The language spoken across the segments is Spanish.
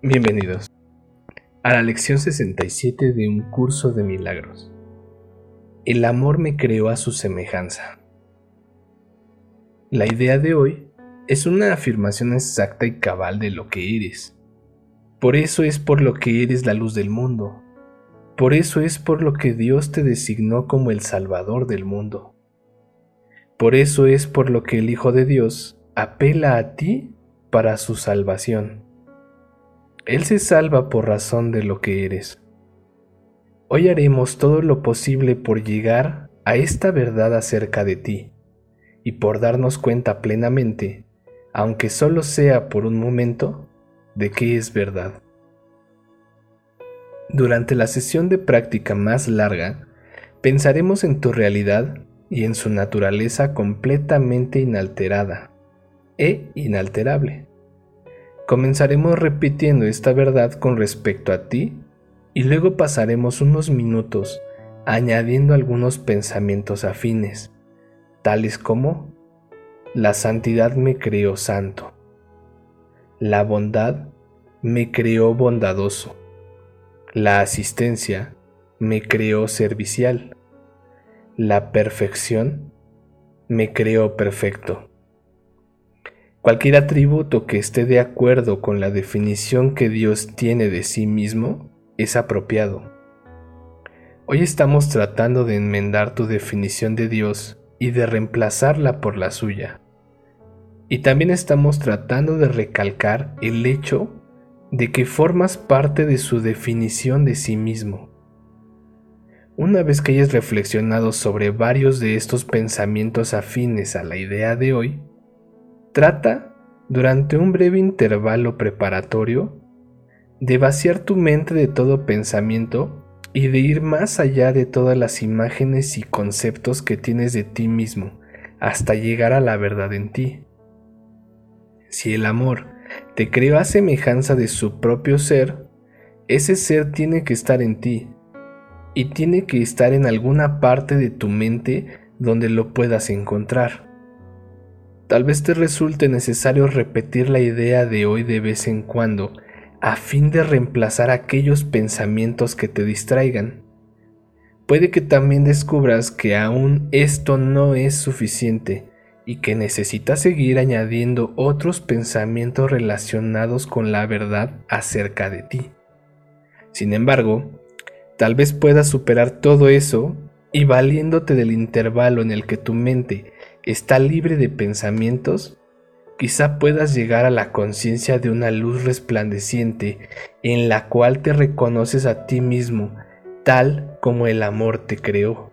Bienvenidos a la lección 67 de un curso de milagros. El amor me creó a su semejanza. La idea de hoy es una afirmación exacta y cabal de lo que eres. Por eso es por lo que eres la luz del mundo. Por eso es por lo que Dios te designó como el Salvador del mundo. Por eso es por lo que el Hijo de Dios apela a ti para su salvación. Él se salva por razón de lo que eres. Hoy haremos todo lo posible por llegar a esta verdad acerca de ti y por darnos cuenta plenamente, aunque solo sea por un momento, de qué es verdad. Durante la sesión de práctica más larga, pensaremos en tu realidad y en su naturaleza completamente inalterada e inalterable. Comenzaremos repitiendo esta verdad con respecto a ti y luego pasaremos unos minutos añadiendo algunos pensamientos afines, tales como la santidad me creó santo, la bondad me creó bondadoso, la asistencia me creó servicial, la perfección me creó perfecto. Cualquier atributo que esté de acuerdo con la definición que Dios tiene de sí mismo es apropiado. Hoy estamos tratando de enmendar tu definición de Dios y de reemplazarla por la suya. Y también estamos tratando de recalcar el hecho de que formas parte de su definición de sí mismo. Una vez que hayas reflexionado sobre varios de estos pensamientos afines a la idea de hoy, Trata, durante un breve intervalo preparatorio, de vaciar tu mente de todo pensamiento y de ir más allá de todas las imágenes y conceptos que tienes de ti mismo hasta llegar a la verdad en ti. Si el amor te creó a semejanza de su propio ser, ese ser tiene que estar en ti y tiene que estar en alguna parte de tu mente donde lo puedas encontrar. Tal vez te resulte necesario repetir la idea de hoy de vez en cuando, a fin de reemplazar aquellos pensamientos que te distraigan. Puede que también descubras que aún esto no es suficiente y que necesitas seguir añadiendo otros pensamientos relacionados con la verdad acerca de ti. Sin embargo, tal vez puedas superar todo eso y valiéndote del intervalo en el que tu mente está libre de pensamientos, quizá puedas llegar a la conciencia de una luz resplandeciente en la cual te reconoces a ti mismo tal como el amor te creó.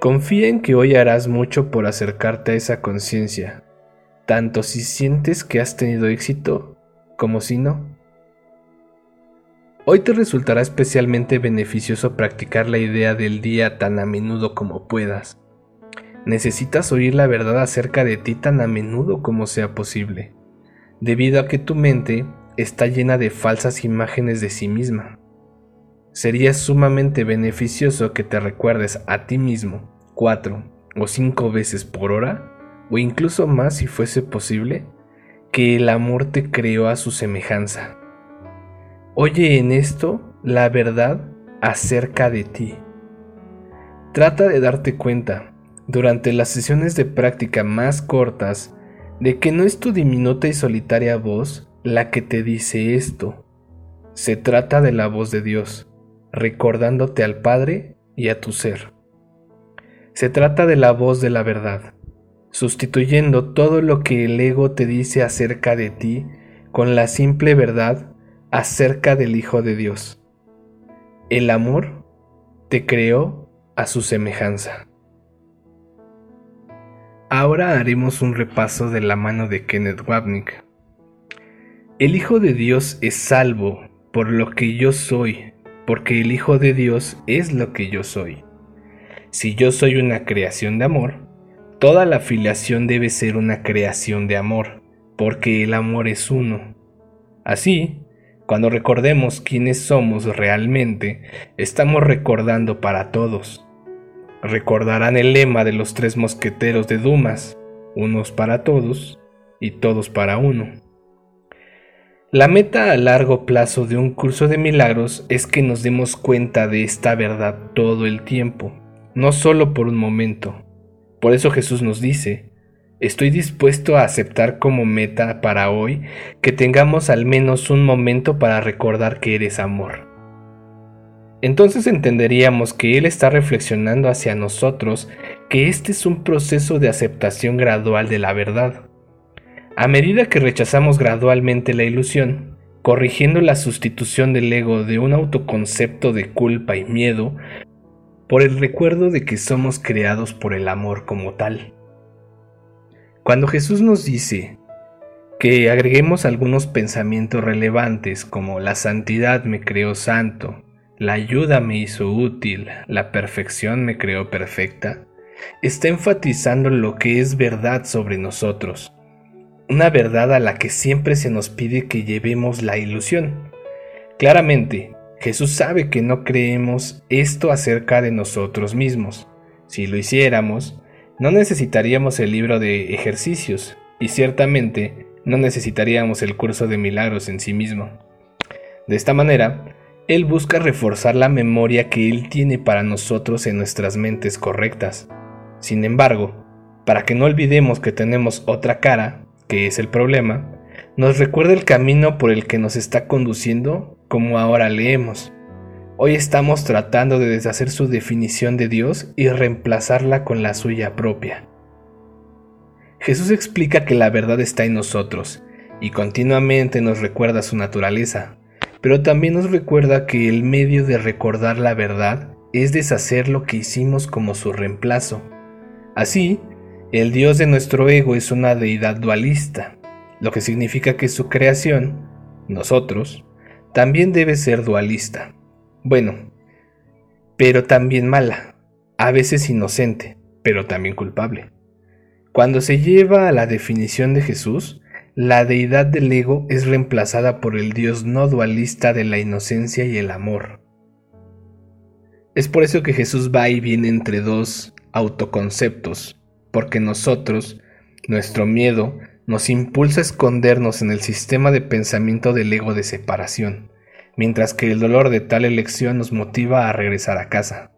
Confía en que hoy harás mucho por acercarte a esa conciencia, tanto si sientes que has tenido éxito como si no. Hoy te resultará especialmente beneficioso practicar la idea del día tan a menudo como puedas necesitas oír la verdad acerca de ti tan a menudo como sea posible, debido a que tu mente está llena de falsas imágenes de sí misma. Sería sumamente beneficioso que te recuerdes a ti mismo cuatro o cinco veces por hora, o incluso más si fuese posible, que el amor te creó a su semejanza. Oye en esto la verdad acerca de ti. Trata de darte cuenta durante las sesiones de práctica más cortas de que no es tu diminuta y solitaria voz la que te dice esto. Se trata de la voz de Dios, recordándote al Padre y a tu ser. Se trata de la voz de la verdad, sustituyendo todo lo que el ego te dice acerca de ti con la simple verdad acerca del Hijo de Dios. El amor te creó a su semejanza. Ahora haremos un repaso de la mano de Kenneth Wapnick. El Hijo de Dios es salvo por lo que yo soy, porque el Hijo de Dios es lo que yo soy. Si yo soy una creación de amor, toda la filiación debe ser una creación de amor, porque el amor es uno. Así, cuando recordemos quiénes somos realmente, estamos recordando para todos. Recordarán el lema de los tres mosqueteros de Dumas, unos para todos y todos para uno. La meta a largo plazo de un curso de milagros es que nos demos cuenta de esta verdad todo el tiempo, no solo por un momento. Por eso Jesús nos dice, Estoy dispuesto a aceptar como meta para hoy que tengamos al menos un momento para recordar que eres amor. Entonces entenderíamos que Él está reflexionando hacia nosotros que este es un proceso de aceptación gradual de la verdad. A medida que rechazamos gradualmente la ilusión, corrigiendo la sustitución del ego de un autoconcepto de culpa y miedo por el recuerdo de que somos creados por el amor como tal. Cuando Jesús nos dice que agreguemos algunos pensamientos relevantes como la santidad me creó santo, la ayuda me hizo útil, la perfección me creó perfecta, está enfatizando lo que es verdad sobre nosotros, una verdad a la que siempre se nos pide que llevemos la ilusión. Claramente, Jesús sabe que no creemos esto acerca de nosotros mismos. Si lo hiciéramos, no necesitaríamos el libro de ejercicios y ciertamente no necesitaríamos el curso de milagros en sí mismo. De esta manera, Él busca reforzar la memoria que Él tiene para nosotros en nuestras mentes correctas. Sin embargo, para que no olvidemos que tenemos otra cara, que es el problema, nos recuerda el camino por el que nos está conduciendo como ahora leemos. Hoy estamos tratando de deshacer su definición de Dios y reemplazarla con la suya propia. Jesús explica que la verdad está en nosotros y continuamente nos recuerda su naturaleza, pero también nos recuerda que el medio de recordar la verdad es deshacer lo que hicimos como su reemplazo. Así, el Dios de nuestro ego es una deidad dualista, lo que significa que su creación, nosotros, también debe ser dualista. Bueno, pero también mala, a veces inocente, pero también culpable. Cuando se lleva a la definición de Jesús, la deidad del ego es reemplazada por el Dios no dualista de la inocencia y el amor. Es por eso que Jesús va y viene entre dos autoconceptos, porque nosotros, nuestro miedo, nos impulsa a escondernos en el sistema de pensamiento del ego de separación mientras que el dolor de tal elección nos motiva a regresar a casa.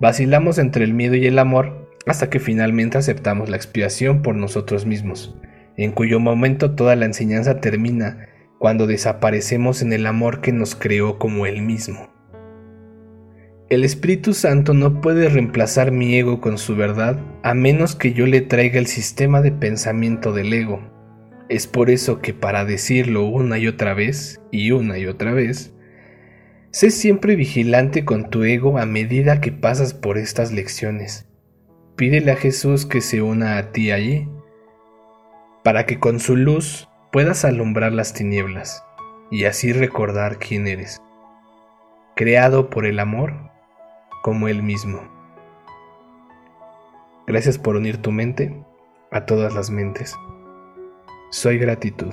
Vacilamos entre el miedo y el amor hasta que finalmente aceptamos la expiación por nosotros mismos, en cuyo momento toda la enseñanza termina cuando desaparecemos en el amor que nos creó como Él mismo. El Espíritu Santo no puede reemplazar mi ego con su verdad a menos que yo le traiga el sistema de pensamiento del ego, es por eso que para decirlo una y otra vez, y una y otra vez, sé siempre vigilante con tu ego a medida que pasas por estas lecciones. Pídele a Jesús que se una a ti allí, para que con su luz puedas alumbrar las tinieblas y así recordar quién eres, creado por el amor como Él mismo. Gracias por unir tu mente a todas las mentes. Soy gratitud.